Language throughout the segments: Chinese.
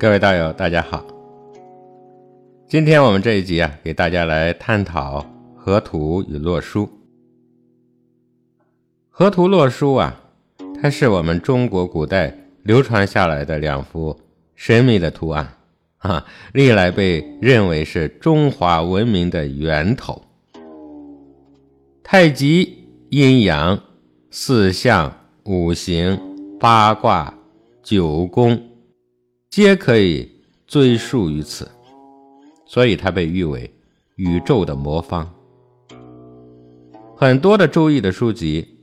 各位道友，大家好。今天我们这一集啊，给大家来探讨河图与洛书。河图洛书啊，它是我们中国古代流传下来的两幅神秘的图案啊，历来被认为是中华文明的源头。太极、阴阳、四象、五行、八卦、九宫。皆可以追溯于此，所以它被誉为宇宙的魔方。很多的周易的书籍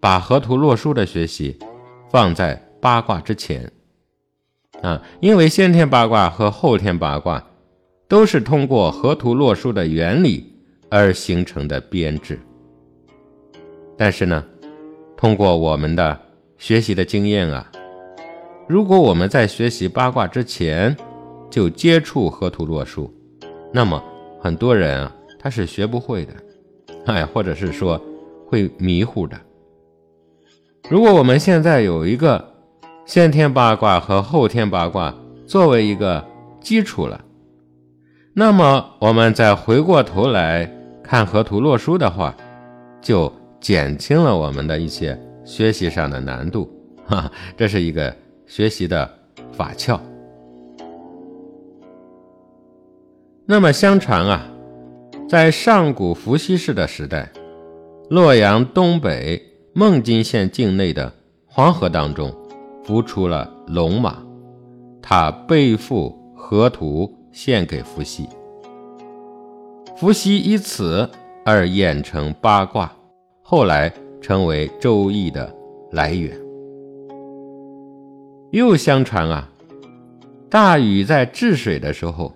把河图洛书的学习放在八卦之前啊，因为先天八卦和后天八卦都是通过河图洛书的原理而形成的编制。但是呢，通过我们的学习的经验啊。如果我们在学习八卦之前就接触河图洛书，那么很多人啊他是学不会的，哎，或者是说会迷糊的。如果我们现在有一个先天八卦和后天八卦作为一个基础了，那么我们再回过头来看河图洛书的话，就减轻了我们的一些学习上的难度，哈，这是一个。学习的法窍。那么相传啊，在上古伏羲氏的时代，洛阳东北孟津县境内的黄河当中，浮出了龙马，他背负河图献给伏羲，伏羲以此而演成八卦，后来成为周易的来源。又相传啊，大禹在治水的时候，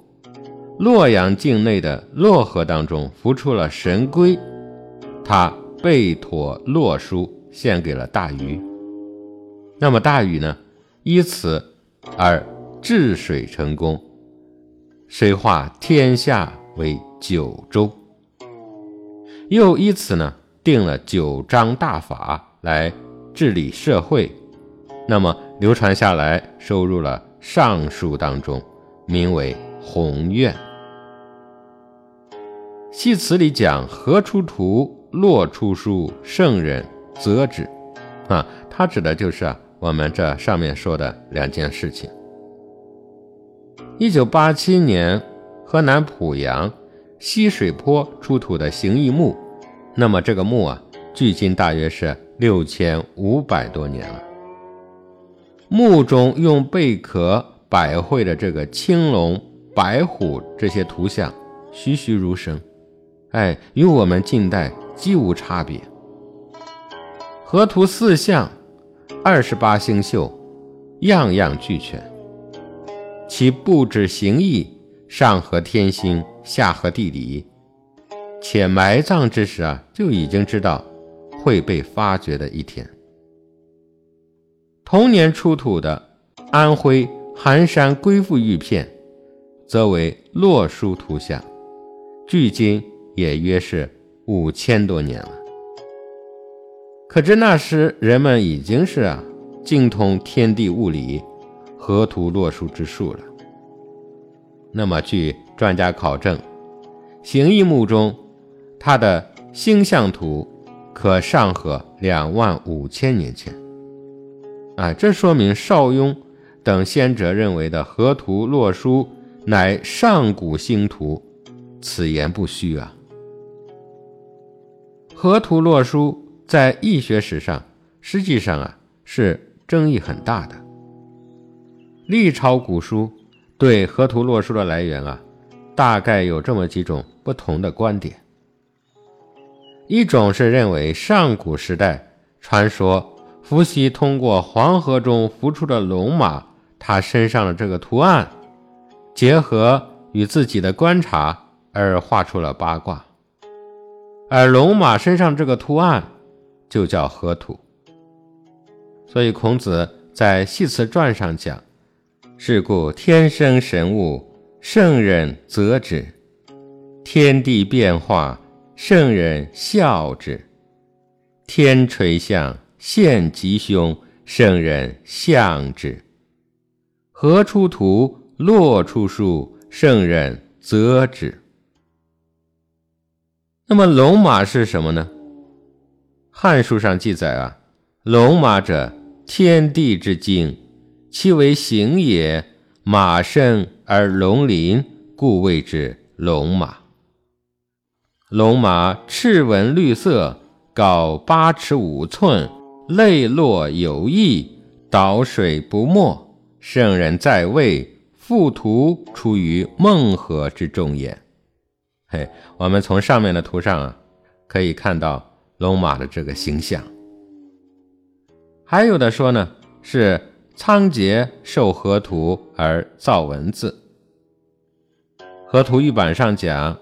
洛阳境内的洛河当中浮出了神龟，他背驮洛书献给了大禹。那么大禹呢，以此而治水成功，水化天下为九州。又以此呢，定了九章大法来治理社会。那么流传下来，收入了《尚书》当中，名为《鸿愿》。系词里讲：“河出图，洛出书，圣人则止。”啊，它指的就是啊，我们这上面说的两件事情。一九八七年，河南濮阳西水坡出土的形意墓，那么这个墓啊，距今大约是六千五百多年了。墓中用贝壳摆绘的这个青龙、白虎这些图像栩栩如生，哎，与我们近代几无差别。河图四象、二十八星宿，样样俱全。其布置形意，上合天星，下合地理，且埋葬之时啊，就已经知道会被发掘的一天。同年出土的安徽含山龟腹玉片，则为洛书图像，距今也约是五千多年了。可知那时人们已经是啊精通天地物理、河图洛书之术了。那么据专家考证，形意墓中它的星象图可上合两万五千年前。啊，这说明邵雍等先哲认为的河图洛书乃上古星图，此言不虚啊。河图洛书在易学史上实际上啊是争议很大的。历朝古书对河图洛书的来源啊，大概有这么几种不同的观点。一种是认为上古时代传说。伏羲通过黄河中浮出的龙马，他身上的这个图案，结合与自己的观察而画出了八卦。而龙马身上这个图案就叫河图。所以孔子在《系辞传》上讲：“是故天生神物，圣人则之；天地变化，圣人笑之；天垂象。”现吉凶，圣人象之；河出图，洛出书，圣人则之。那么龙马是什么呢？《汉书》上记载啊，龙马者，天地之精，其为形也。马生而龙鳞，故谓之龙马。龙马赤纹绿色，高八尺五寸。泪落有意，倒水不没。圣人在位，复图出于孟河之中也。嘿，我们从上面的图上啊，可以看到龙马的这个形象。还有的说呢，是仓颉受河图而造文字。河图玉版上讲，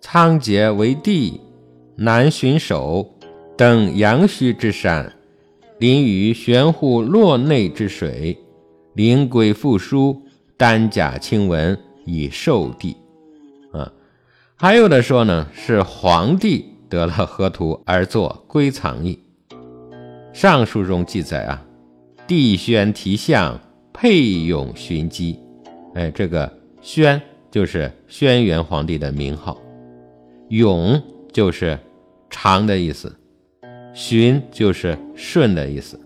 仓颉为帝，南巡守。登阳虚之山，临于玄户洛内之水，灵龟复书，丹甲清文以受帝。啊，还有的说呢，是皇帝得了河图而作归藏意。上书中记载啊，帝宣题相，佩勇寻基。哎，这个宣就是轩辕皇帝的名号，勇就是长的意思。循就是顺的意思，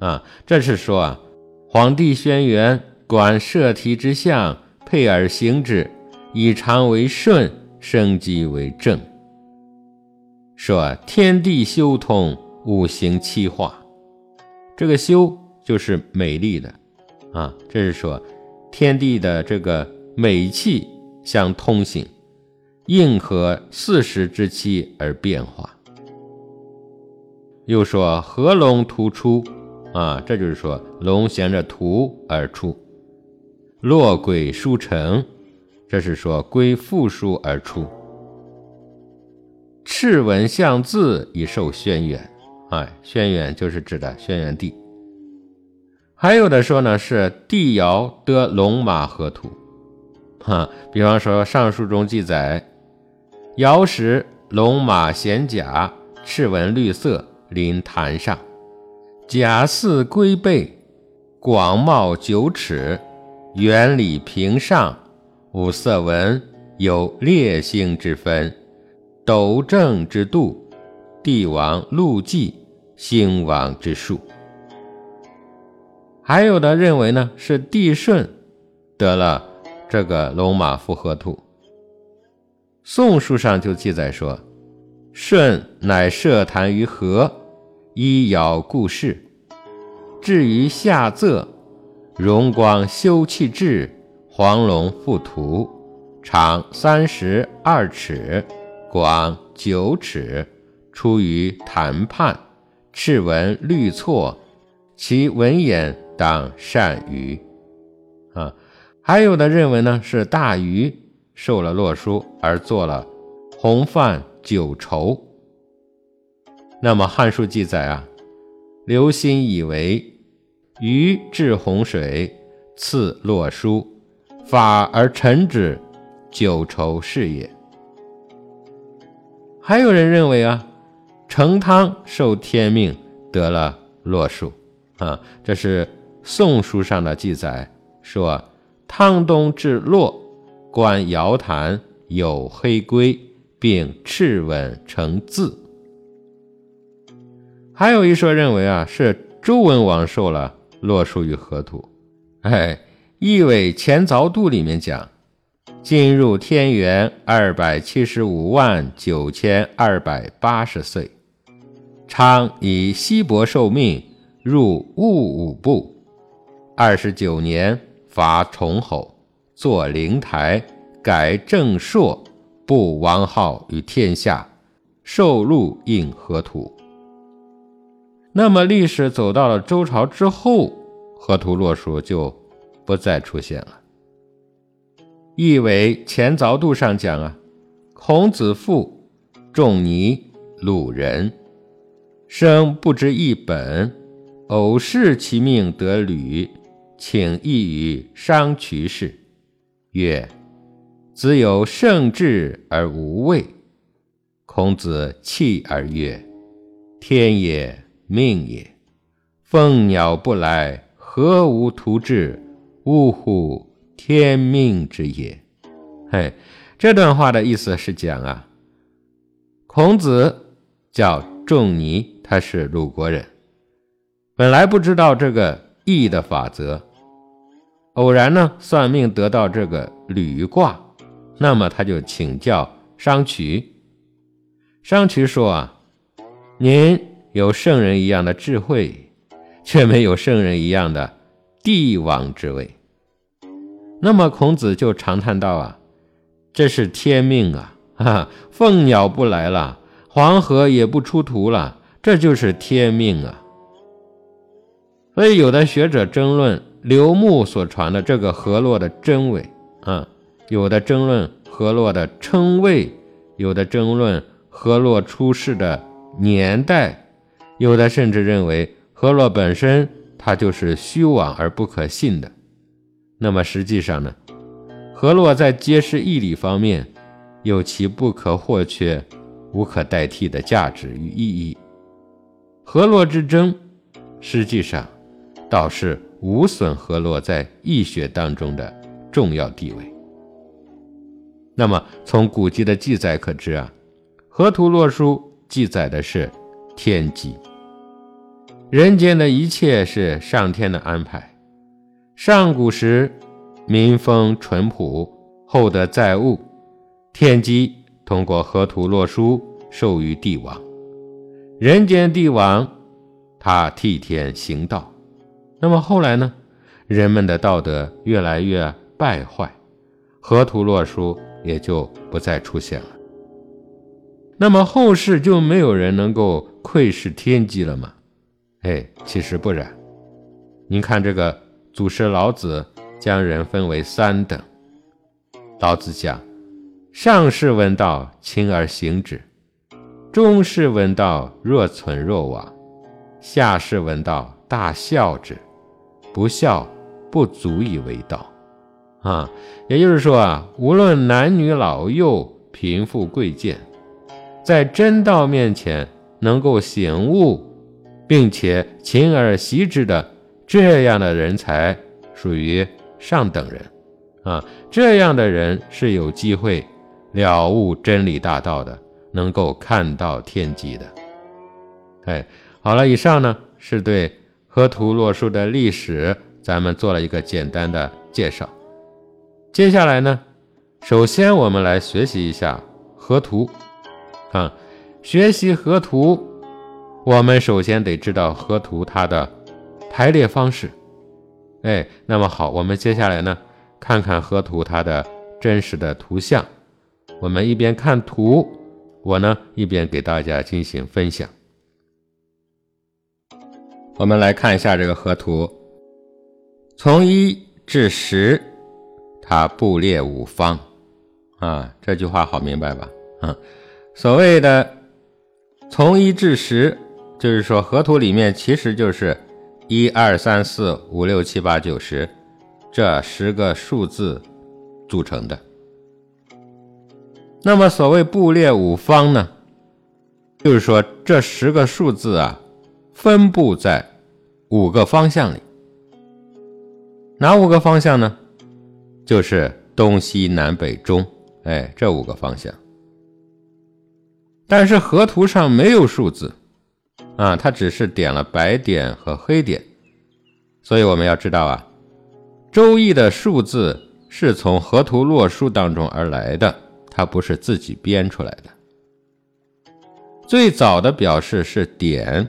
啊，这是说啊，皇帝轩辕管摄题之象，配而行之，以常为顺，生机为正。说天地修通，五行七化，这个修就是美丽的，啊，这是说天地的这个美气相通行，应和四时之气而变化。又说合龙突出，啊，这就是说龙衔着图而出；落鬼书成，这是说龟复书而出；赤纹象字以受轩辕，哎，轩辕就是指的轩辕帝。还有的说呢是帝尧得龙马河图，哈，比方说上书中记载，尧时龙马衔甲，赤纹绿色。临坛上，甲似龟背，广袤九尺，圆里平上，五色纹，有列星之分，斗正之度，帝王禄纪，兴亡之数。还有的认为呢，是帝舜得了这个龙马复合图。宋书上就记载说，舜乃设坛于河。一爻故事，至于下仄，荣光修气至，黄龙复图，长三十二尺，广九尺，出于谈判，赤纹绿错，其文眼当善于。啊，还有的认为呢是大禹受了洛书而做了红范九畴。那么《汉书》记载啊，刘歆以为禹治洪水，赐洛书，法而臣之，九畴是也。还有人认为啊，成汤受天命得了洛书啊，这是《宋书》上的记载，说汤东至洛，观瑶坛有黑龟，并赤吻成字。还有一说认为啊，是周文王受了洛书与河图。哎，《易纬前凿度》里面讲：“进入天元二百七十五万九千二百八十岁，昌以西伯受命入戊午部，二十九年伐崇侯，作灵台，改正朔，布王号于天下，受禄应河图。”那么历史走到了周朝之后，河图洛书就不再出现了。意为前凿度上讲啊，孔子父仲尼，鲁人，生不知一本，偶视其命得履，请意于商渠氏，曰：“子有圣智而无畏。”孔子泣而曰：“天也，命也。凤鸟不来，何无图志？呜呼！”天命之也，嘿，这段话的意思是讲啊，孔子叫仲尼，他是鲁国人，本来不知道这个易的法则，偶然呢算命得到这个履卦，那么他就请教商渠。商渠说啊，您有圣人一样的智慧，却没有圣人一样的帝王之位。那么孔子就长叹道：“啊，这是天命啊！哈，凤鸟不来了，黄河也不出图了，这就是天命啊！”所以有的学者争论刘牧所传的这个河洛的真伪啊，有的争论河洛的称谓，有的争论河洛出世的年代，有的甚至认为河洛本身它就是虚妄而不可信的。那么实际上呢，河洛在揭示义理方面有其不可或缺、无可代替的价值与意义。河洛之争，实际上倒是无损河洛在易学当中的重要地位。那么从古籍的记载可知啊，河图洛书记载的是天机，人间的一切是上天的安排。上古时，民风淳朴，厚德载物，天机通过河图洛书授予帝王。人间帝王，他替天行道。那么后来呢？人们的道德越来越败坏，河图洛书也就不再出现了。那么后世就没有人能够窥视天机了吗？哎，其实不然。您看这个。祖师老子将人分为三等。老子讲：上士闻道，亲而行之；中士闻道，若存若亡；下士闻道，大孝之。不孝，不足以为道。啊，也就是说啊，无论男女老幼、贫富贵贱，在真道面前能够醒悟，并且勤而习之的。这样的人才属于上等人，啊，这样的人是有机会了悟真理大道的，能够看到天机的。哎，好了，以上呢是对河图洛书的历史，咱们做了一个简单的介绍。接下来呢，首先我们来学习一下河图，啊，学习河图，我们首先得知道河图它的。排列方式，哎，那么好，我们接下来呢，看看河图它的真实的图像。我们一边看图，我呢一边给大家进行分享。我们来看一下这个河图，从一至十，它布列五方啊，这句话好明白吧？啊，所谓的从一至十，就是说河图里面其实就是。一二三四五六七八九十，这十个数字组成的。那么所谓布列五方呢，就是说这十个数字啊，分布在五个方向里。哪五个方向呢？就是东西南北中，哎，这五个方向。但是河图上没有数字。啊，它只是点了白点和黑点，所以我们要知道啊，《周易》的数字是从河图洛书当中而来的，它不是自己编出来的。最早的表示是点，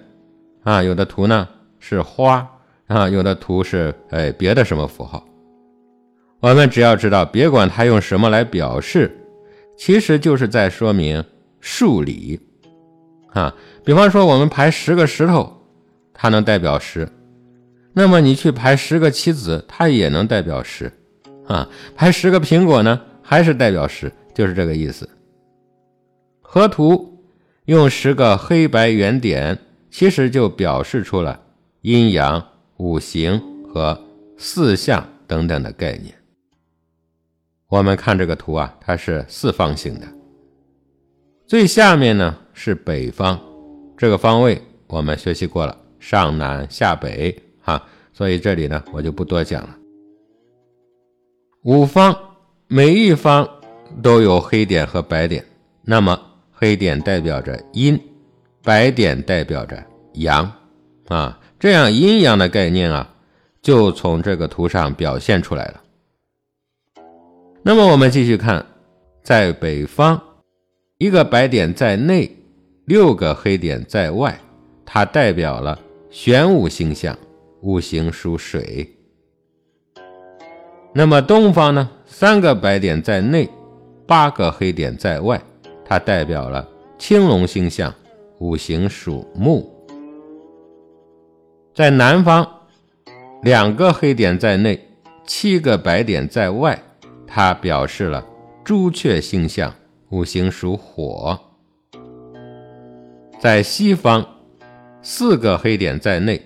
啊，有的图呢是花，啊，有的图是哎别的什么符号。我们只要知道，别管它用什么来表示，其实就是在说明数理。啊，比方说我们排十个石头，它能代表十。那么你去排十个棋子，它也能代表十，啊，排十个苹果呢，还是代表十，就是这个意思。河图用十个黑白圆点，其实就表示出了阴阳、五行和四象等等的概念。我们看这个图啊，它是四方形的，最下面呢是北方，这个方位我们学习过了，上南下北。哈，所以这里呢，我就不多讲了。五方每一方都有黑点和白点，那么黑点代表着阴，白点代表着阳，啊，这样阴阳的概念啊，就从这个图上表现出来了。那么我们继续看，在北方，一个白点在内，六个黑点在外，它代表了玄武星象。五行属水，那么东方呢？三个白点在内，八个黑点在外，它代表了青龙星象，五行属木。在南方，两个黑点在内，七个白点在外，它表示了朱雀星象，五行属火。在西方，四个黑点在内。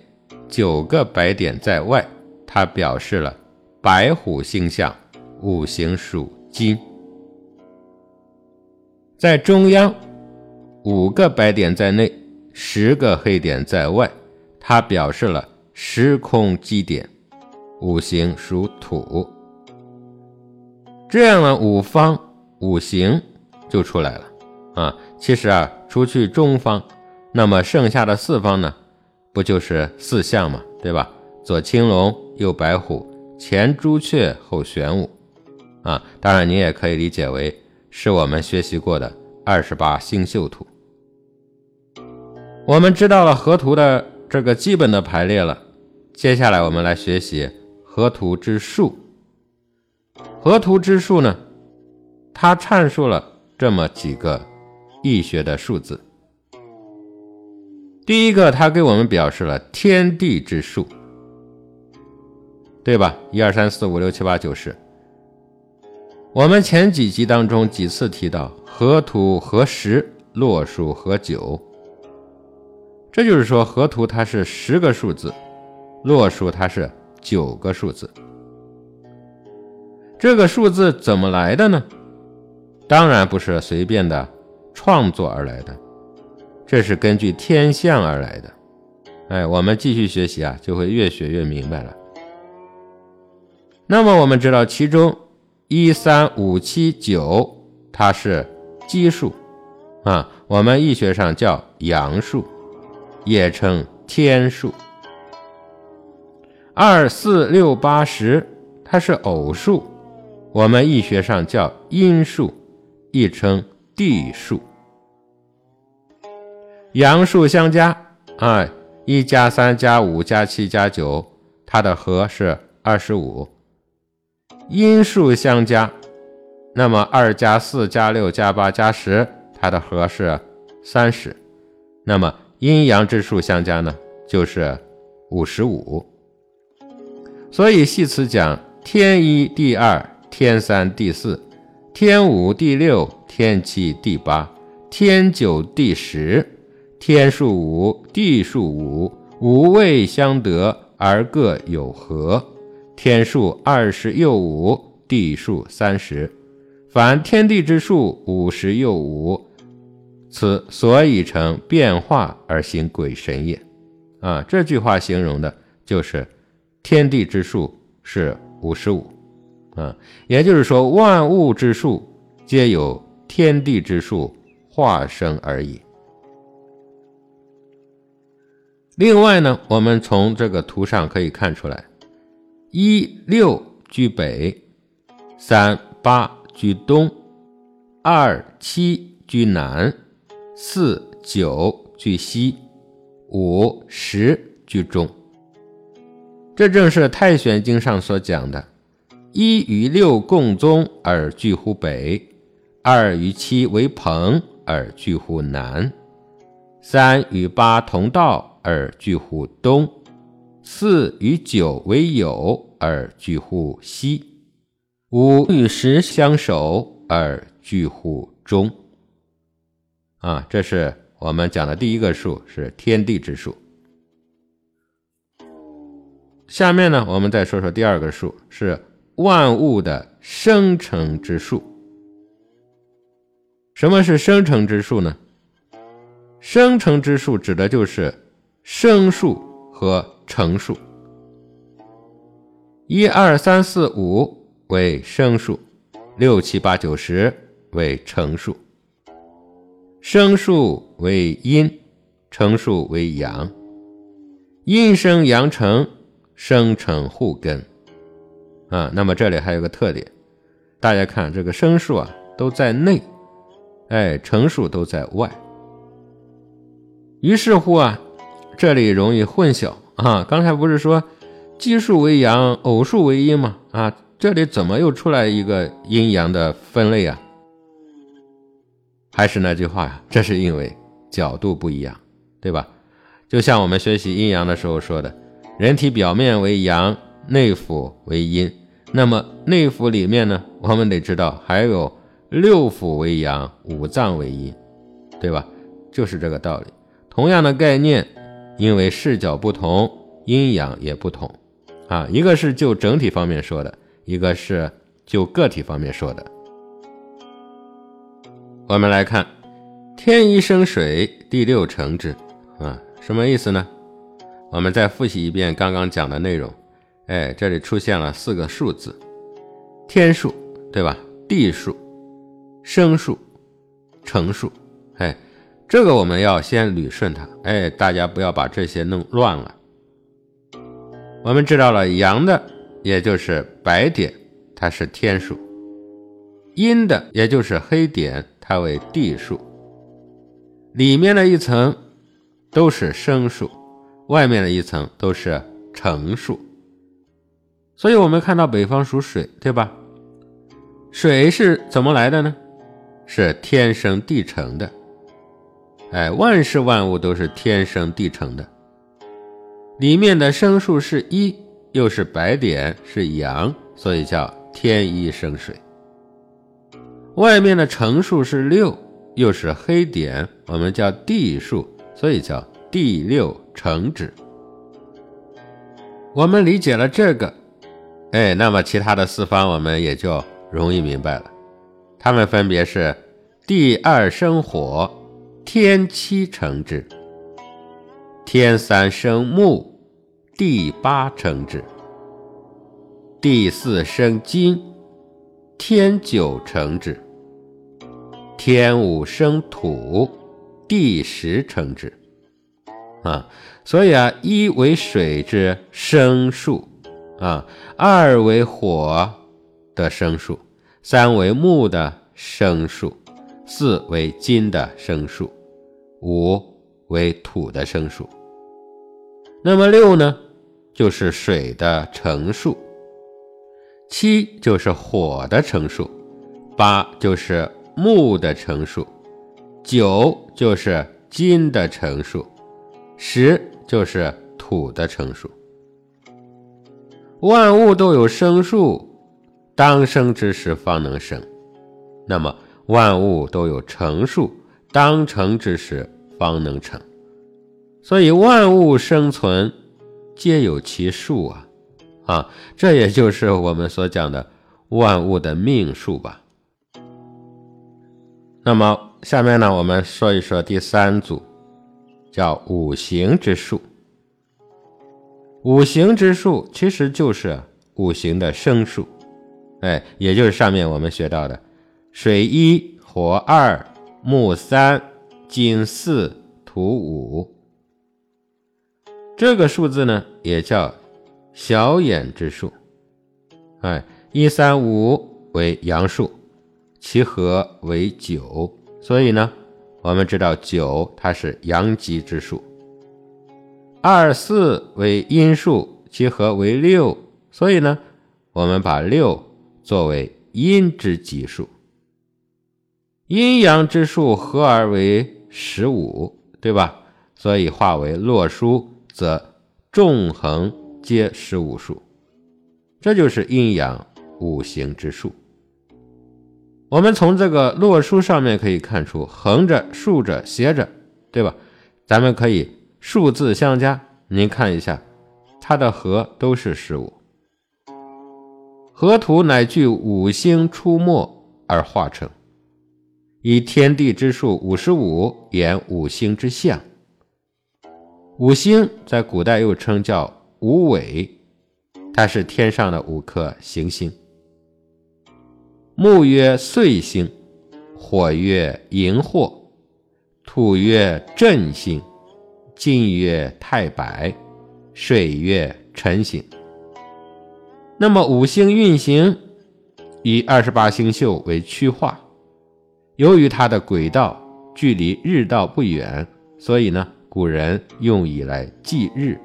九个白点在外，它表示了白虎星象，五行属金。在中央，五个白点在内，十个黑点在外，它表示了时空基点，五行属土。这样呢，五方五行就出来了啊。其实啊，除去中方，那么剩下的四方呢？不就是四象嘛，对吧？左青龙，右白虎，前朱雀，后玄武，啊，当然你也可以理解为是我们学习过的二十八星宿图。我们知道了河图的这个基本的排列了，接下来我们来学习河图之数。河图之数呢，它阐述了这么几个易学的数字。第一个，它给我们表示了天地之数，对吧？一二三四五六七八九十。我们前几集当中几次提到河图和十，洛数和九，这就是说河图它是十个数字，洛数它是九个数字。这个数字怎么来的呢？当然不是随便的创作而来的。这是根据天象而来的，哎，我们继续学习啊，就会越学越明白了。那么我们知道，其中一三五七九它是奇数啊，我们易学上叫阳数，也称天数。二四六八十它是偶数，我们易学上叫阴数，亦称地数。阳数相加，啊，一加三加五加七加九，它的和是二十五。阴数相加，那么二加四加六加八加十，它的和是三十。那么阴阳之数相加呢，就是五十五。所以系辞讲：天一地二，天三地四，天五地六，天七地八，天九地十。天数五，地数五，五位相得而各有和。天数二十又五，地数三十。凡天地之数五十又五，此所以成变化而行鬼神也。啊，这句话形容的就是天地之数是五十五。啊，也就是说万物之数皆有天地之数化生而已。另外呢，我们从这个图上可以看出来，一六居北，三八居东，二七居南，四九居西，五十居中。这正是《太玄经》上所讲的：一与六共宗而聚乎北，二与七为朋而聚乎南，三与八同道。而聚乎东；四与九为友而聚乎西；五与十相守而聚乎中。啊，这是我们讲的第一个数，是天地之数。下面呢，我们再说说第二个数，是万物的生成之数。什么是生成之数呢？生成之数指的就是生数和成数。一二三四五为生数，六七八九十为成数。生数为阴，成数为阳。阴生阳成，生成互根。啊，那么这里还有个特点，大家看这个生数啊，都在内。哎，成数都在外，于是乎啊，这里容易混淆啊。刚才不是说奇数为阳，偶数为阴吗？啊，这里怎么又出来一个阴阳的分类啊？还是那句话呀，这是因为角度不一样，对吧？就像我们学习阴阳的时候说的，人体表面为阳，内腑为阴。那么内腑里面呢，我们得知道还有。六腑为阳，五脏为阴，对吧？就是这个道理。同样的概念，因为视角不同，阴阳也不同啊。一个是就整体方面说的，一个是就个体方面说的。我们来看，天一生水，地六成之啊，什么意思呢？我们再复习一遍刚刚讲的内容。哎，这里出现了四个数字：天数，对吧？地数。生数、成数，哎，这个我们要先捋顺它，哎，大家不要把这些弄乱了。我们知道了阳的，也就是白点，它是天数；阴的，也就是黑点，它为地数。里面的一层都是生数，外面的一层都是成数。所以，我们看到北方属水，对吧？水是怎么来的呢？是天生地成的，哎，万事万物都是天生地成的。里面的生数是一，又是白点，是阳，所以叫天一生水。外面的成数是六，又是黑点，我们叫地数，所以叫地六成之。我们理解了这个，哎，那么其他的四方我们也就容易明白了。它们分别是：地二生火，天七成之；天三生木，地八成之；地四生金，天九成之；天五生土，地十成之。啊，所以啊，一为水之生数，啊，二为火的生数。三为木的生数，四为金的生数，五为土的生数。那么六呢，就是水的成数；七就是火的成数；八就是木的成数；九就是金的成数；十就是土的成数。万物都有生数。当生之时方能生，那么万物都有成数，当成之时方能成。所以万物生存皆有其数啊，啊，这也就是我们所讲的万物的命数吧。那么下面呢，我们说一说第三组，叫五行之数。五行之数其实就是五行的生数。哎，也就是上面我们学到的，水一，火二，木三，金四，土五。这个数字呢，也叫小眼之数。哎，一三五为阳数，其和为九，所以呢，我们知道九它是阳极之数。二四为阴数，其和为六，所以呢，我们把六。作为阴之奇数，阴阳之数合而为十五，对吧？所以化为洛书，则纵横皆十五数。这就是阴阳五行之数。我们从这个洛书上面可以看出，横着、竖着、斜着，对吧？咱们可以数字相加，您看一下，它的和都是十五。河图乃据五星出没而化成，以天地之数五十五言五星之象。五星在古代又称叫五尾，它是天上的五颗行星。木曰岁星，火曰荧惑，土曰震星，金月太白，水月辰星。那么五星运行以二十八星宿为区划，由于它的轨道距离日道不远，所以呢，古人用以来计日。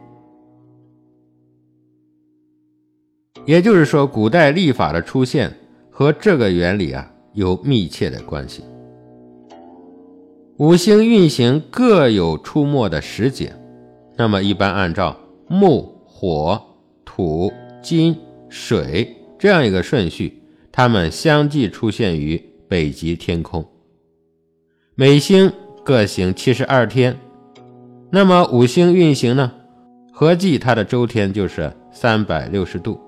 也就是说，古代历法的出现和这个原理啊有密切的关系。五星运行各有出没的时节，那么一般按照木、火、土、金。水这样一个顺序，它们相继出现于北极天空。每星各行七十二天，那么五星运行呢？合计它的周天就是三百六十度。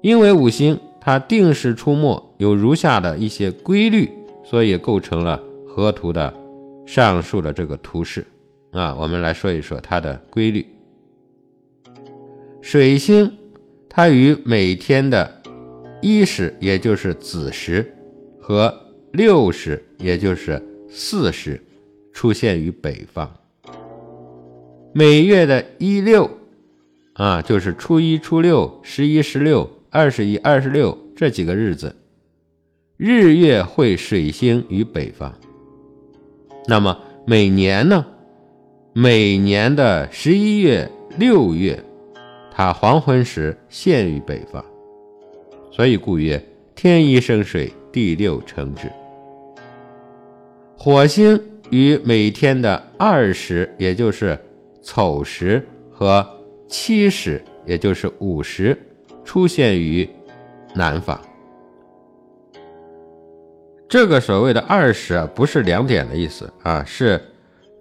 因为五星它定时出没，有如下的一些规律，所以构成了河图的上述的这个图式啊。我们来说一说它的规律。水星。它与每天的一时，也就是子时，和六时，也就是巳时，出现于北方。每月的一六啊，就是初一、初六、十一、十六、二十一、二十六这几个日子，日月会水星于北方。那么每年呢？每年的十一月、六月。它黄昏时现于北方，所以故曰天一生水，地六成之。火星于每天的二时，也就是丑时和七时，也就是午时，出现于南方。这个所谓的二十啊，不是两点的意思啊，是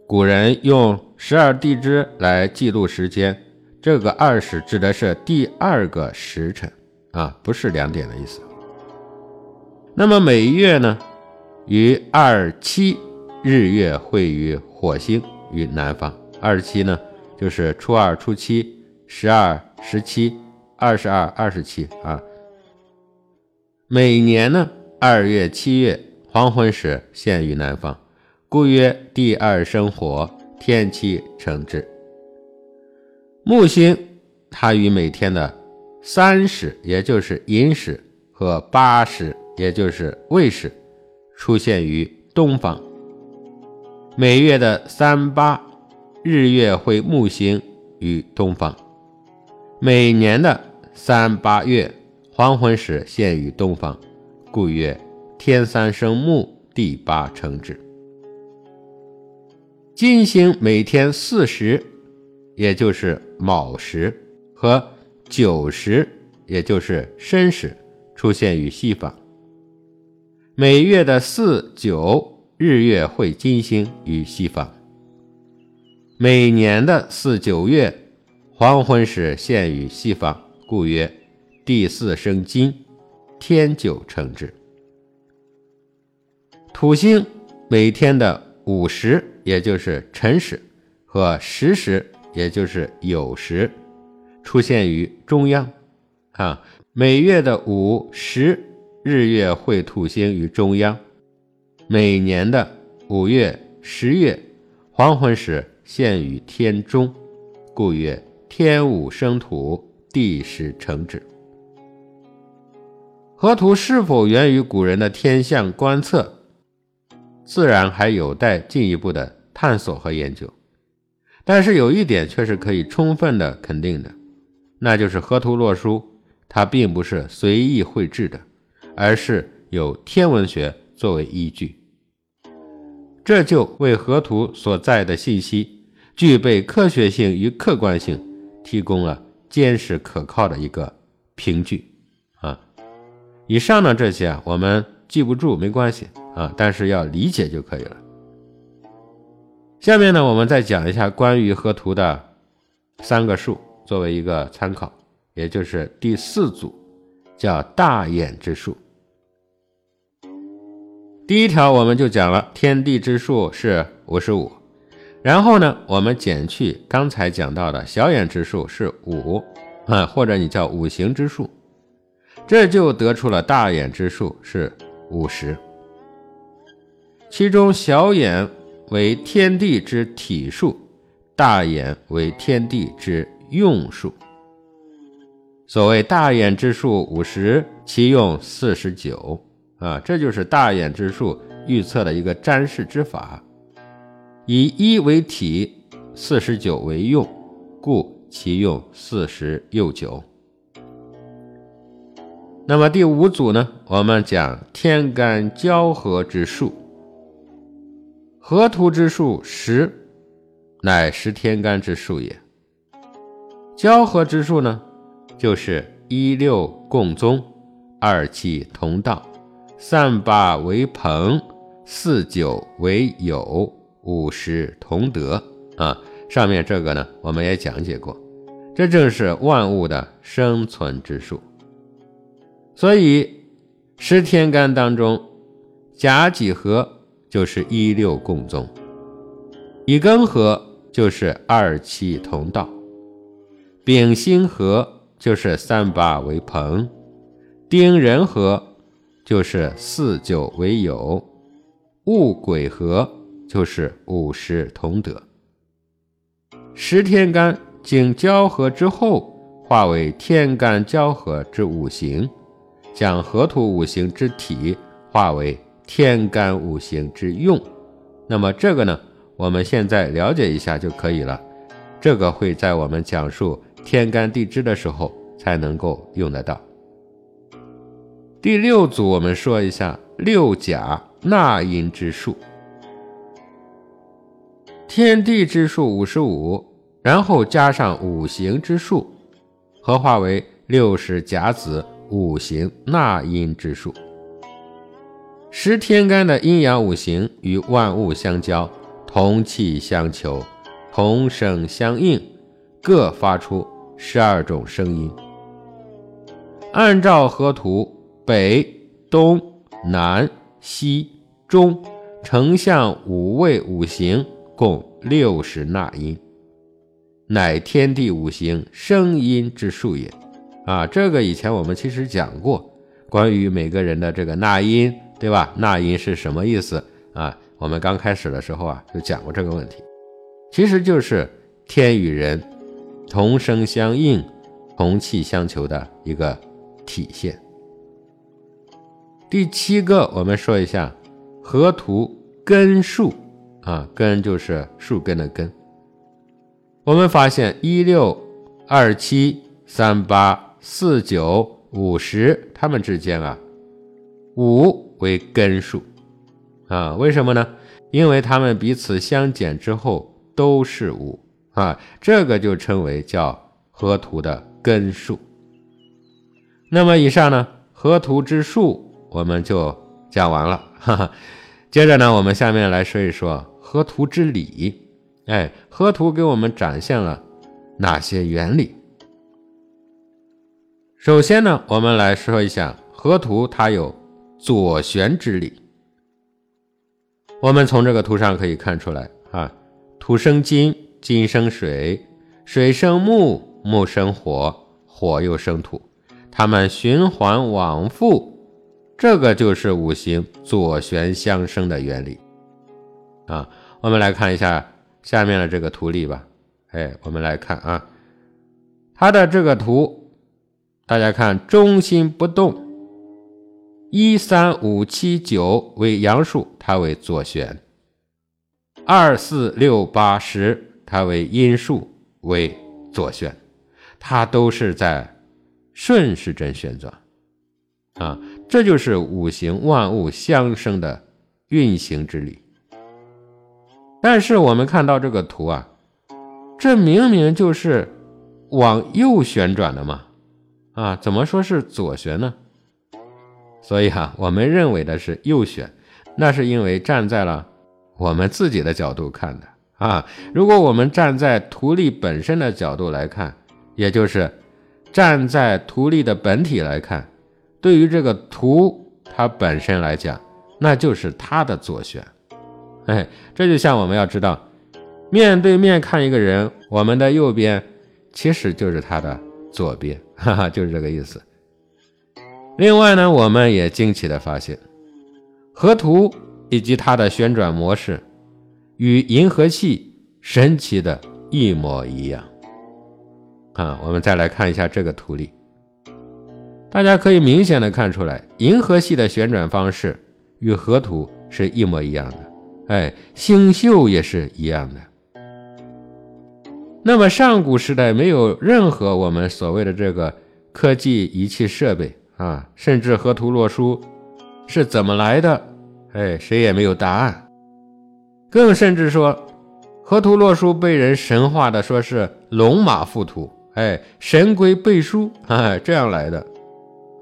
古人用十二地支来记录时间。这个二十指的是第二个时辰啊，不是两点的意思。那么每月呢，于二七日月会于火星于南方。二十七呢，就是初二、初七、十二、十七、二十二、二十七啊。每年呢，二月、七月黄昏时现于南方，故曰第二生火，天气成之。木星，它与每天的三时，也就是寅时和八时，也就是未时，出现于东方。每月的三八日月会木星于东方。每年的三八月黄昏时现于东方，故曰天三生木，地八成之。金星每天四时。也就是卯时和九时，也就是申时，出现于西方。每月的四九日月会金星于西方。每年的四九月黄昏时现于西方，故曰第四生金，天九成之。土星每天的午时，也就是辰时和时时。也就是酉时出现于中央，啊，每月的午时日月会土星于中央，每年的五月、十月黄昏时现于天中，故曰天午生土，地时成之。河图是否源于古人的天象观测，自然还有待进一步的探索和研究。但是有一点却是可以充分的肯定的，那就是河图洛书，它并不是随意绘制的，而是有天文学作为依据。这就为河图所在的信息具备科学性与客观性提供了坚实可靠的一个凭据。以上的这些啊，我们记不住没关系啊，但是要理解就可以了。下面呢，我们再讲一下关于河图的三个数，作为一个参考，也就是第四组，叫大眼之数。第一条我们就讲了天地之数是五十五，然后呢，我们减去刚才讲到的小眼之数是五啊，或者你叫五行之数，这就得出了大眼之数是五十。其中小眼为天地之体数，大眼为天地之用数。所谓大眼之数五十，其用四十九。啊，这就是大眼之数预测的一个占筮之法，以一为体，四十九为用，故其用四十又九。那么第五组呢？我们讲天干交合之数，河图之数十，乃十天干之数也。交合之数呢，就是一六共宗，二七同道。三八为朋，四九为友，五十同德啊。上面这个呢，我们也讲解过，这正是万物的生存之数。所以十天干当中，甲己合就是一六共宗，乙庚合就是二七同道，丙辛合就是三八为朋，丁壬合。就是四九为友，戊癸合就是五十同德。十天干经交合之后，化为天干交合之五行，将河图五行之体化为天干五行之用。那么这个呢，我们现在了解一下就可以了。这个会在我们讲述天干地支的时候才能够用得到。第六组，我们说一下六甲纳音之数。天地之数五十五，然后加上五行之数，合化为六十甲子五行纳音之数。十天干的阴阳五行与万物相交，同气相求，同声相应，各发出十二种声音。按照河图。北、东、南、西、中，丞相五位五行共六十纳音，乃天地五行声音之数也。啊，这个以前我们其实讲过，关于每个人的这个纳音，对吧？纳音是什么意思啊？我们刚开始的时候啊，就讲过这个问题，其实就是天与人同声相应、同气相求的一个体现。第七个，我们说一下河图根数啊，根就是树根的根。我们发现一六二七三八四九五十，它们之间啊，五为根数啊，为什么呢？因为它们彼此相减之后都是五啊，这个就称为叫河图的根数。那么以上呢，河图之数。我们就讲完了，哈哈。接着呢，我们下面来说一说河图之理。哎，河图给我们展现了哪些原理？首先呢，我们来说一下河图，它有左旋之理。我们从这个图上可以看出来，啊，土生金，金生水，水生木，木生火，火又生土，它们循环往复。这个就是五行左旋相生的原理啊！我们来看一下下面的这个图例吧。哎，我们来看啊，它的这个图，大家看中心不动，一三五七九为阳数，它为左旋；二四六八十，它为阴数，为左旋。它都是在顺时针旋转啊。这就是五行万物相生的运行之理。但是我们看到这个图啊，这明明就是往右旋转的嘛，啊，怎么说是左旋呢？所以哈，我们认为的是右旋，那是因为站在了我们自己的角度看的啊。如果我们站在图例本身的角度来看，也就是站在图例的本体来看，对于这个图它本身来讲，那就是它的左旋。哎，这就像我们要知道，面对面看一个人，我们的右边其实就是他的左边，哈哈，就是这个意思。另外呢，我们也惊奇的发现，河图以及它的旋转模式与银河系神奇的一模一样。啊，我们再来看一下这个图里，大家可以明显的看出来，银河系的旋转方式与河图是一模一样的。哎，星宿也是一样的。那么上古时代没有任何我们所谓的这个科技仪器设备。啊，甚至河图洛书是怎么来的？哎，谁也没有答案。更甚至说，河图洛书被人神化的说是龙马附图，哎，神龟背书，哎，这样来的。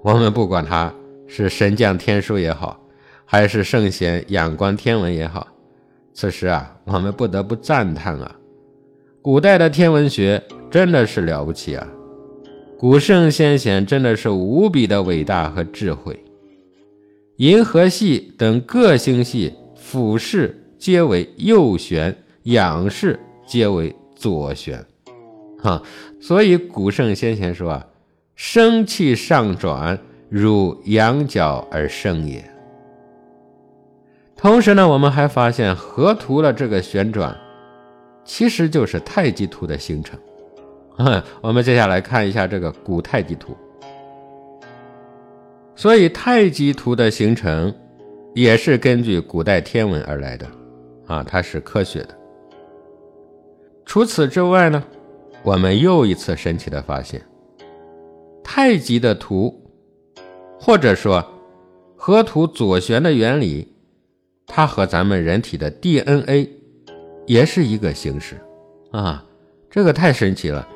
我们不管它是神降天书也好，还是圣贤仰观天文也好，此时啊，我们不得不赞叹啊，古代的天文学真的是了不起啊。古圣先贤真的是无比的伟大和智慧，银河系等各星系俯视皆为右旋，仰视皆为左旋，哈，所以古圣先贤说啊，生气上转，如仰角而生也。同时呢，我们还发现河图的这个旋转，其实就是太极图的形成。我们接下来看一下这个古太极图。所以太极图的形成也是根据古代天文而来的啊，它是科学的。除此之外呢，我们又一次神奇的发现，太极的图，或者说河图左旋的原理，它和咱们人体的 DNA 也是一个形式啊，这个太神奇了。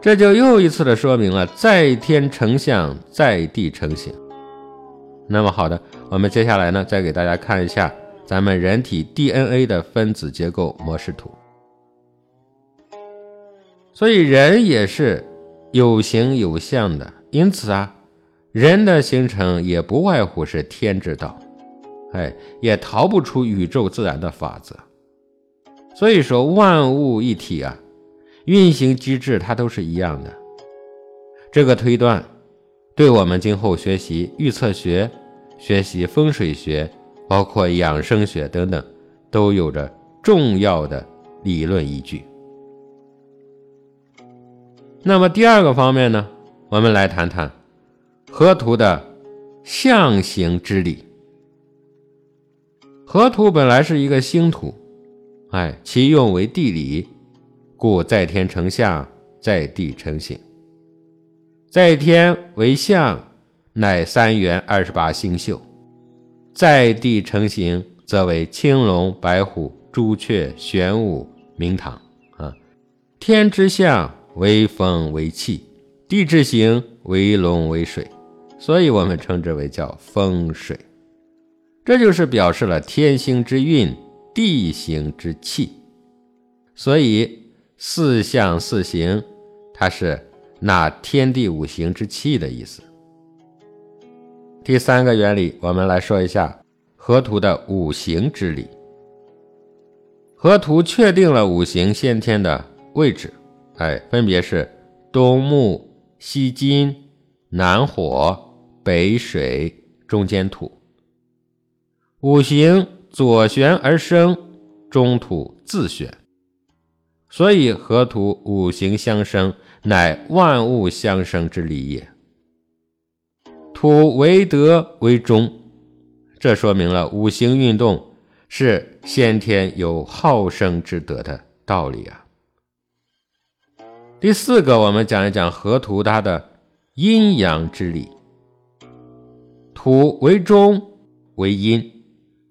这就又一次的说明了在天成像，在地成形。那么好的，我们接下来呢，再给大家看一下咱们人体 DNA 的分子结构模式图。所以人也是有形有相的，因此啊，人的形成也不外乎是天之道，哎，也逃不出宇宙自然的法则。所以说万物一体啊。运行机制它都是一样的，这个推断对我们今后学习预测学、学习风水学，包括养生学等等，都有着重要的理论依据。那么第二个方面呢，我们来谈谈河图的象形之理。河图本来是一个星图，哎，其用为地理。故在天成象，在地成形。在天为象，乃三元二十八星宿；在地成形，则为青龙、白虎、朱雀、玄武、明堂。啊，天之象为风为气，地之形为龙为水，所以我们称之为叫风水。这就是表示了天星之运，地形之气。所以。四象四形，它是纳天地五行之气的意思。第三个原理，我们来说一下河图的五行之理。河图确定了五行先天的位置，哎，分别是东木、西金、南火、北水、中间土。五行左旋而生，中土自旋。所以，河图五行相生，乃万物相生之理也。土为德为中，这说明了五行运动是先天有好生之德的道理啊。第四个，我们讲一讲河图它的阴阳之理。土为中为阴，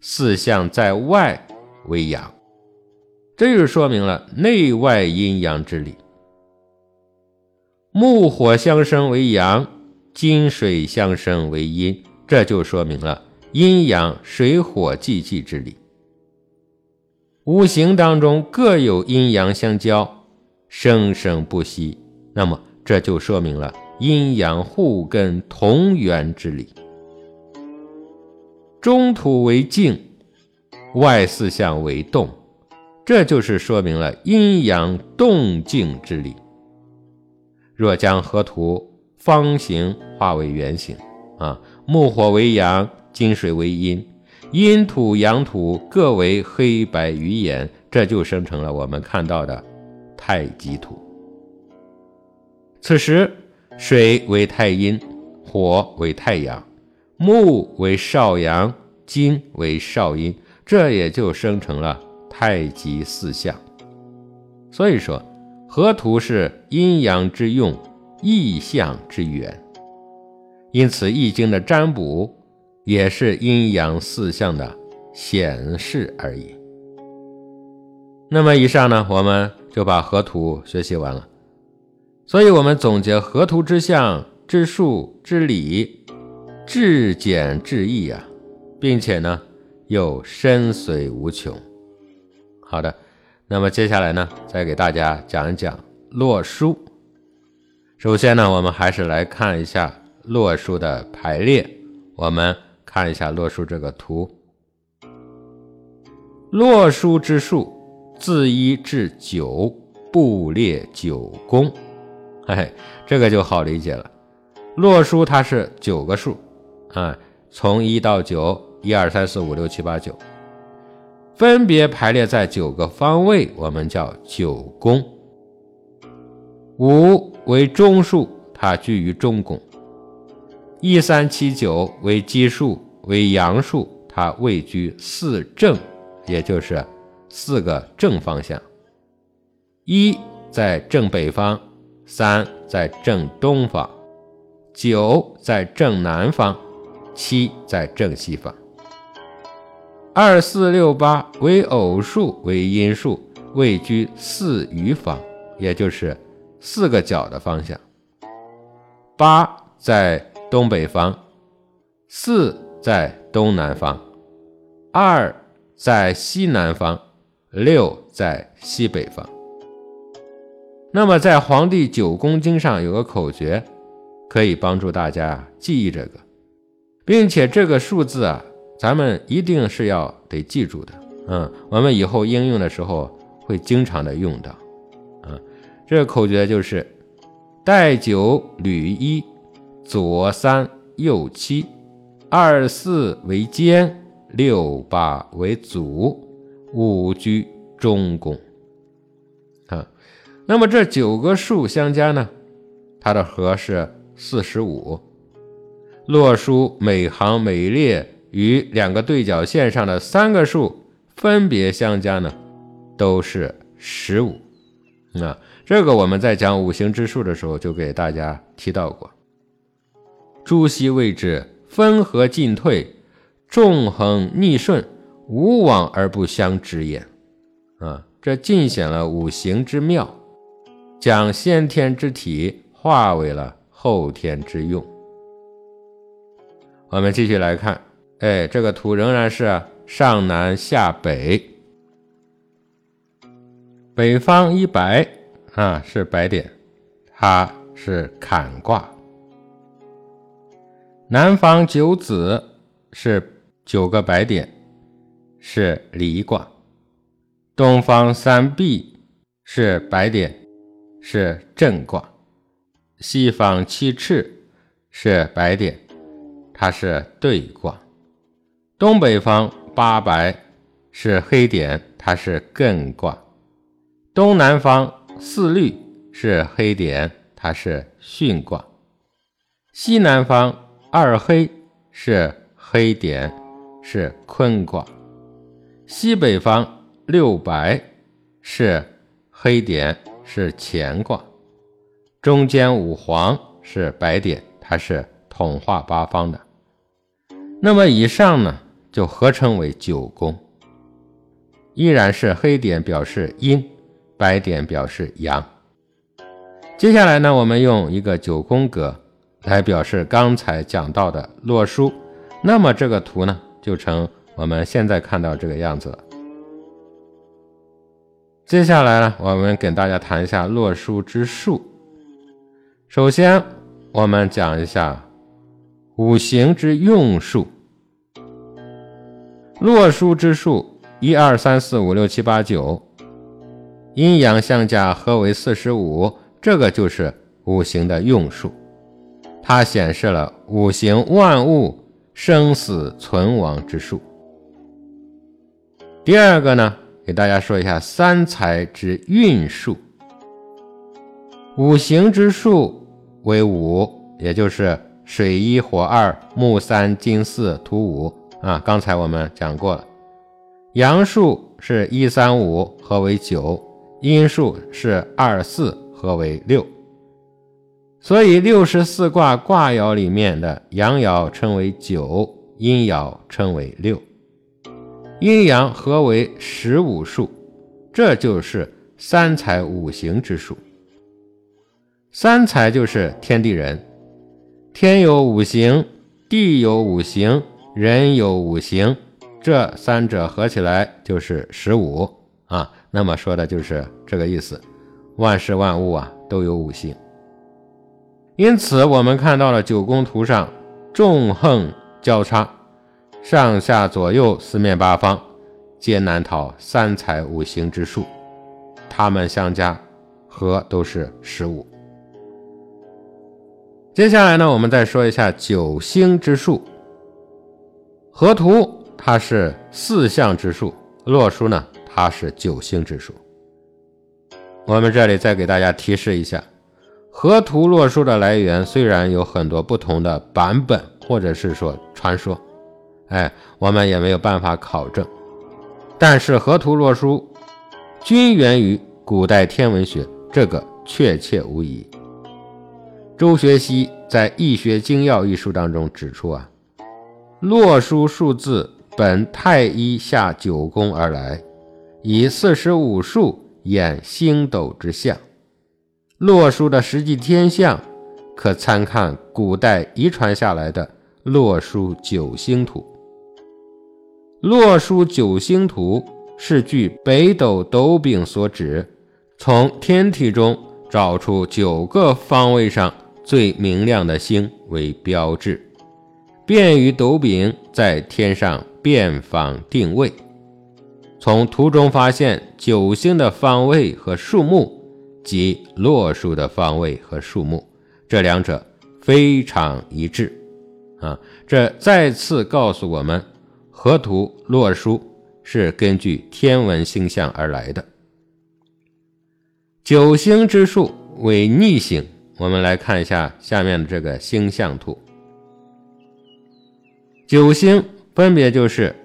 四象在外为阳。这就是说明了内外阴阳之理。木火相生为阳，金水相生为阴，这就说明了阴阳水火既济之理。五行当中各有阴阳相交，生生不息，那么这就说明了阴阳互根同源之理。中土为静，外四象为动，这就是说明了阴阳动静之理。若将河图方形化为圆形，啊，木火为阳，金水为阴。阴土、阳土各为黑白鱼眼，这就生成了我们看到的太极图。此时，水为太阴，火为太阳，木为少阳，金为少阴，这也就生成了太极四象。所以说，河图是阴阳之用，意象之源。因此，《易经》的占卜。也是阴阳四象的显示而已。那么以上呢，我们就把河图学习完了。所以，我们总结河图之象、之数、之理，至简至易啊，并且呢，又深邃无穷。好的，那么接下来呢，再给大家讲一讲洛书。首先呢，我们还是来看一下洛书的排列。我们。看一下洛书这个图，洛书之数自一至九，布列九宫。嘿嘿，这个就好理解了。洛书它是九个数啊，从一到九，一二三四五六七八九，分别排列在九个方位，我们叫九宫。五为中数，它居于中宫。一三七九为奇数。为阳数，它位居四正，也就是四个正方向。一在正北方，三在正东方，九在正南方，七在正西方。二四六八为偶数，为阴数，位居四余方，也就是四个角的方向。八在东北方，四。在东南方，二在西南方，六在西北方。那么在《黄帝九宫经》上有个口诀，可以帮助大家记忆这个，并且这个数字啊，咱们一定是要得记住的。嗯，我们以后应用的时候会经常的用到。嗯，这个口诀就是带九履一，左三右七。二四为肩，六八为足，五居中宫。啊，那么这九个数相加呢，它的和是四十五。洛书每行每列与两个对角线上的三个数分别相加呢，都是十五。啊，这个我们在讲五行之数的时候就给大家提到过。朱熹谓之。分合进退，纵横逆顺，无往而不相之也。啊，这尽显了五行之妙，将先天之体化为了后天之用。我们继续来看，哎，这个图仍然是上南下北，北方一白啊，是白点，它是坎卦。南方九子是九个白点，是离卦；东方三碧是白点，是震卦；西方七赤是白点，它是兑卦；东北方八白是黑点，它是艮卦；东南方四绿是黑点，它是巽卦；西南方。二黑是黑点，是坤卦；西北方六白是黑点，是乾卦；中间五黄是白点，它是统化八方的。那么以上呢，就合称为九宫。依然是黑点表示阴，白点表示阳。接下来呢，我们用一个九宫格来表示刚才讲到的洛书，那么这个图呢，就成我们现在看到这个样子了。接下来呢，我们给大家谈一下洛书之术。首先，我们讲一下五行之用数。洛书之数，一二三四五六七八九，阴阳相加合为四十五。这个就是五行的用数，它显示了五行万物生死存亡之数。第二个呢，给大家说一下三才之运数。五行之数为五，也就是水一火二木三金四土五啊。刚才我们讲过了，阳数是一三五合为九，阴数是二四。合为六，所以六十四卦卦爻里面的阳爻称为九，阴爻称为六，阴阳合为十五数，这就是三才五行之数。三才就是天地人，天有五行，地有五行，人有五行，这三者合起来就是十五啊。那么说的就是这个意思。万事万物啊都有五行，因此我们看到了九宫图上纵横交叉，上下左右四面八方皆难逃三才五行之数，它们相加和都是十五。接下来呢，我们再说一下九星之数。河图它是四象之数，洛书呢它是九星之数。我们这里再给大家提示一下，河图洛书的来源虽然有很多不同的版本，或者是说传说，哎，我们也没有办法考证。但是河图洛书均源于古代天文学，这个确切无疑。周学熙在《易学精要》一书当中指出啊，洛书数字本太一下九宫而来，以四十五数。演星斗之象，洛书的实际天象可参看古代遗传下来的洛书九星图。洛书九星图是据北斗斗柄所指，从天体中找出九个方位上最明亮的星为标志，便于斗柄在天上变方定位。从图中发现九星的方位和数目，及洛书的方位和数目，这两者非常一致。啊，这再次告诉我们，河图洛书是根据天文星象而来的。九星之数为逆星，我们来看一下下面的这个星象图。九星分别就是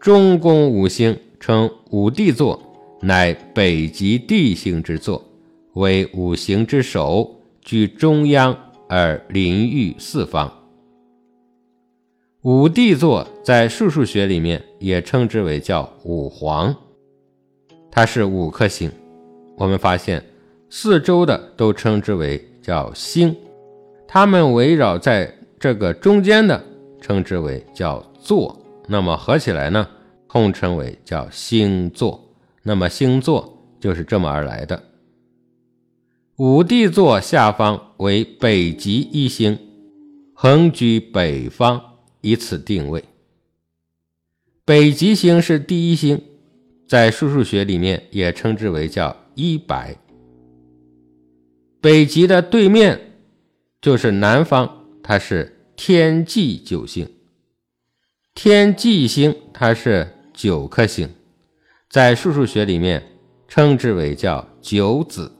中宫五星。称五帝座，乃北极地星之座，为五行之首，居中央而临御四方。五帝座在数数学里面也称之为叫五黄，它是五颗星。我们发现四周的都称之为叫星，它们围绕在这个中间的称之为叫座。那么合起来呢？统称为叫星座，那么星座就是这么而来的。五帝座下方为北极一星，横居北方，以此定位。北极星是第一星，在数数学里面也称之为叫一百。北极的对面就是南方，它是天际九星。天际星它是。九颗星，在数数学里面称之为叫九子。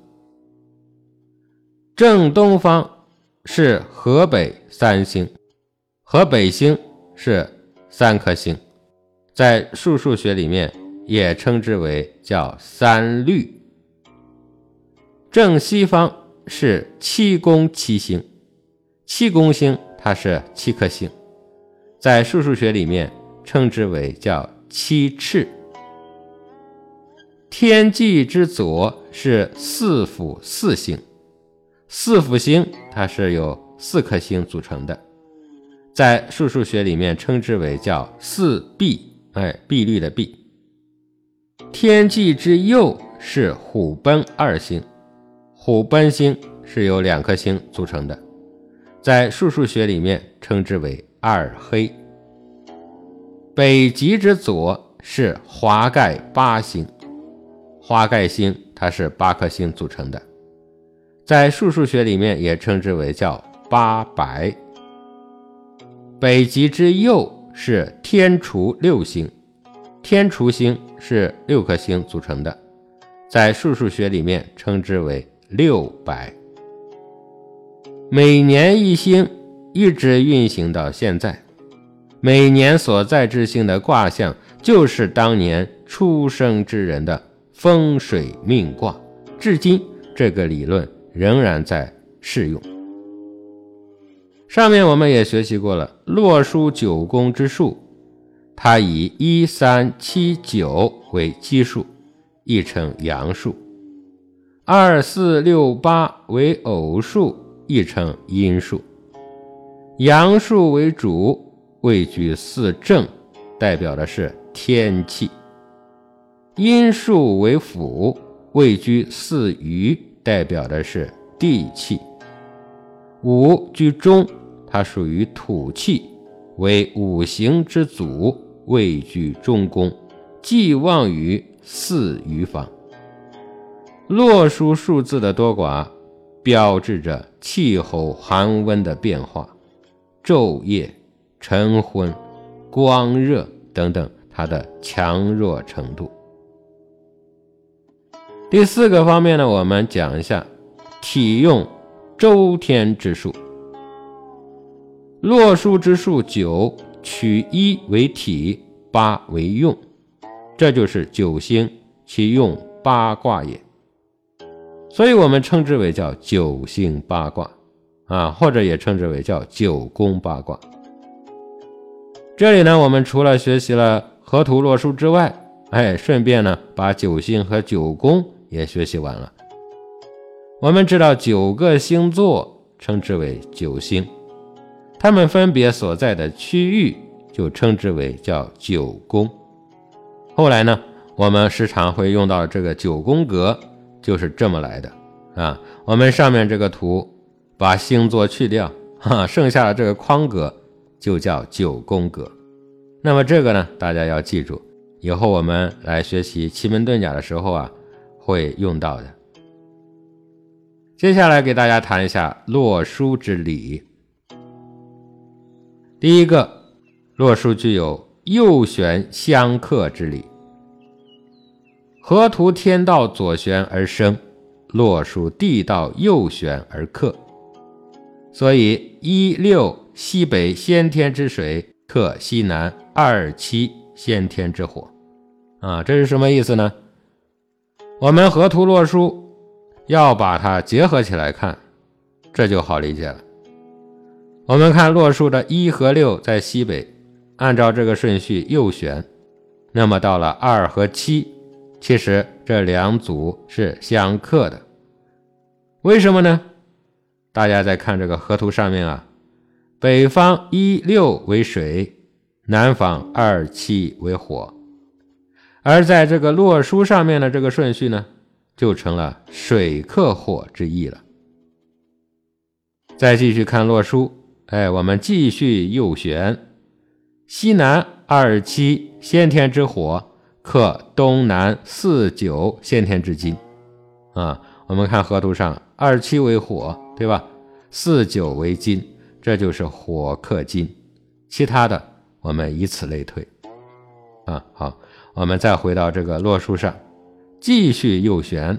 正东方是河北三星，河北星是三颗星，在数数学里面也称之为叫三律。正西方是七宫七星，七宫星它是七颗星，在数数学里面称之为叫。七赤，天际之左是四辅四星，四辅星它是由四颗星组成的，在数数学里面称之为叫四碧，哎，碧绿的碧。天际之右是虎贲二星，虎斑星是由两颗星组成的，在数数学里面称之为二黑。北极之左是华盖八星，华盖星它是八颗星组成的，在数数学里面也称之为叫八白。北极之右是天厨六星，天厨星是六颗星组成的，在数数学里面称之为六百。每年一星一直运行到现在。每年所在之星的卦象，就是当年出生之人的风水命卦。至今，这个理论仍然在适用。上面我们也学习过了，洛书九宫之数，它以一三七九为奇数，亦称阳数；二四六八为偶数，亦称阴数。阳数为主。位居四正，代表的是天气；阴数为辅，位居四余，代表的是地气；五居中，它属于土气，为五行之祖，位居中宫，寄望于四余方。洛书数字的多寡，标志着气候寒温的变化，昼夜。晨昏、光热等等，它的强弱程度。第四个方面呢，我们讲一下体用周天之数。洛书之数九，取一为体，八为用，这就是九星其用八卦也。所以我们称之为叫九星八卦啊，或者也称之为叫九宫八卦。这里呢，我们除了学习了河图洛书之外，哎，顺便呢把九星和九宫也学习完了。我们知道九个星座称之为九星，它们分别所在的区域就称之为叫九宫。后来呢，我们时常会用到这个九宫格，就是这么来的啊。我们上面这个图把星座去掉，哈，剩下的这个框格。就叫九宫格，那么这个呢，大家要记住，以后我们来学习奇门遁甲的时候啊，会用到的。接下来给大家谈一下洛书之理。第一个，洛书具有右旋相克之理，河图天道左旋而生，洛书地道右旋而克，所以一六。西北先天之水克西南二七先天之火，啊，这是什么意思呢？我们河图洛书要把它结合起来看，这就好理解了。我们看洛书的一和六在西北，按照这个顺序右旋，那么到了二和七，其实这两组是相克的。为什么呢？大家再看这个河图上面啊。北方一六为水，南方二七为火，而在这个洛书上面的这个顺序呢，就成了水克火之意了。再继续看洛书，哎，我们继续右旋，西南二七先天之火克东南四九先天之金，啊，我们看河图上二七为火，对吧？四九为金。这就是火克金，其他的我们以此类推。啊，好，我们再回到这个洛书上，继续右旋，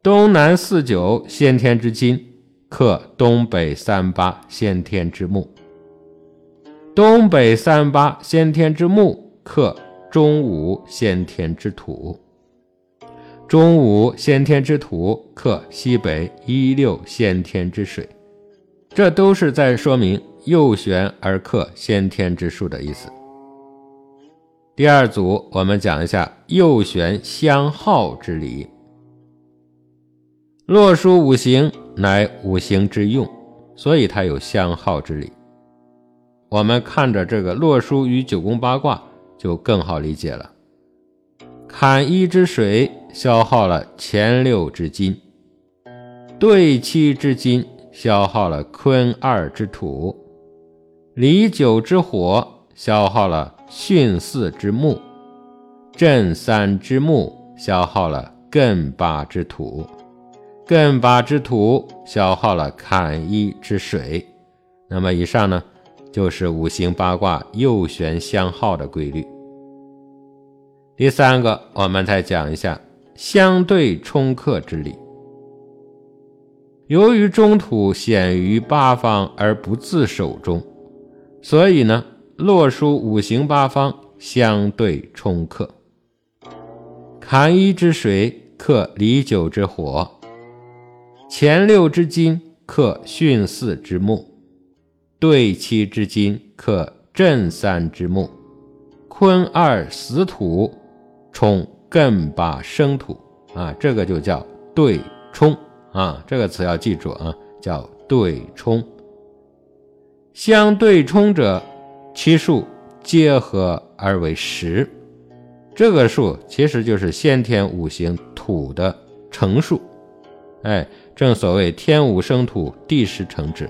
东南四九先天之金克东北三八先天之木，东北三八先天之木克中五先天之土，中五先天之土克西北一六先天之水。这都是在说明右旋而克先天之数的意思。第二组，我们讲一下右旋相耗之理。洛书五行乃五行之用，所以它有相耗之理。我们看着这个洛书与九宫八卦，就更好理解了。坎一之水消耗了乾六之金，兑七之金消耗了坤二之土，离九之火消耗了巽四之木，震三之木消耗了艮八之土，艮八之土消耗了坎一之水。那么以上呢，就是五行八卦右旋相耗的规律。第三个，我们再讲一下相对冲克之理。由于中土显于八方而不自守中，所以呢，洛书五行八方相对冲克。坎一之水克离九之火，乾六之金克巽四之木，兑七之金克震三之木，坤二死土。冲艮八生土啊，这个就叫对冲啊，这个词要记住啊，叫对冲。相对冲者，其数结合而为十，这个数其实就是先天五行土的乘数。哎，正所谓天五生土，地十成之。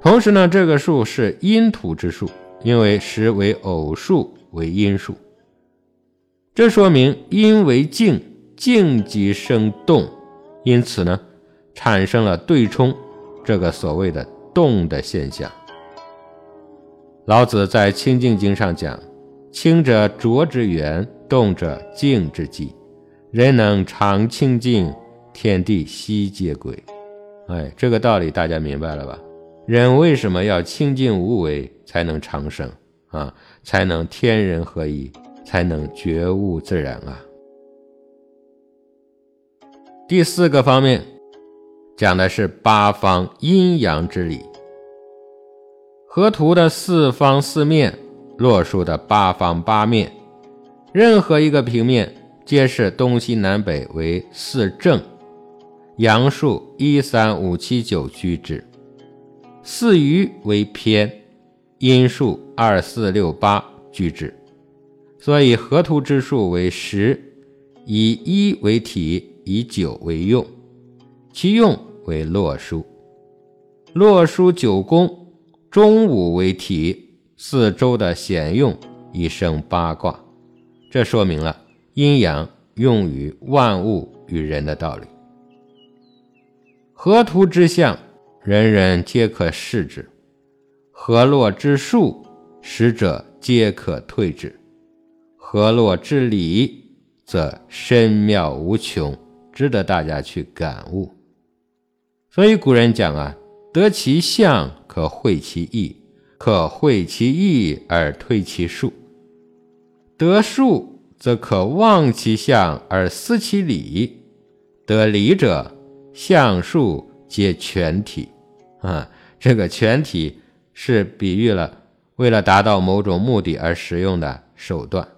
同时呢，这个数是阴土之数，因为十为偶数，为阴数。这说明因为静，静即生动，因此呢，产生了对冲这个所谓的动的现象。老子在《清净经》上讲：“清者浊之源，动者静之基。人能常清净，天地悉皆归。”哎，这个道理大家明白了吧？人为什么要清净无为才能长生啊？才能天人合一？才能觉悟自然啊。第四个方面讲的是八方阴阳之理。河图的四方四面，洛书的八方八面，任何一个平面皆是东西南北为四正，阳数一三五七九居之；四余为偏，阴数二四六八居之。所以河图之数为十，以一为体，以九为用，其用为洛书。洛书九宫，中五为体，四周的显用一生八卦。这说明了阴阳用于万物与人的道理。河图之象，人人皆可视之；河洛之术，使者皆可退之。河洛之理，则深妙无穷，值得大家去感悟。所以古人讲啊，得其象可会其意，可会其意而推其数；得数则可忘其象而思其理；得理者，象数皆全体。啊，这个全体是比喻了为了达到某种目的而使用的手段。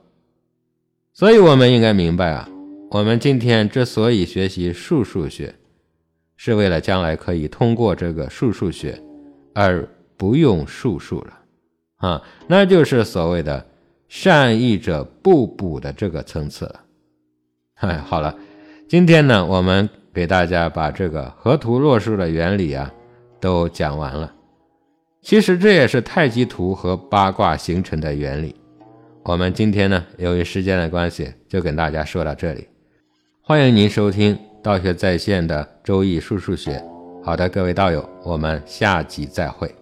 所以，我们应该明白啊，我们今天之所以学习数数学，是为了将来可以通过这个数数学，而不用数数了啊，那就是所谓的善易者不补的这个层次了。哎，好了，今天呢，我们给大家把这个河图洛书的原理啊，都讲完了。其实这也是太极图和八卦形成的原理。我们今天呢，由于时间的关系，就跟大家说到这里。欢迎您收听道学在线的周易数数学。好的，各位道友，我们下集再会。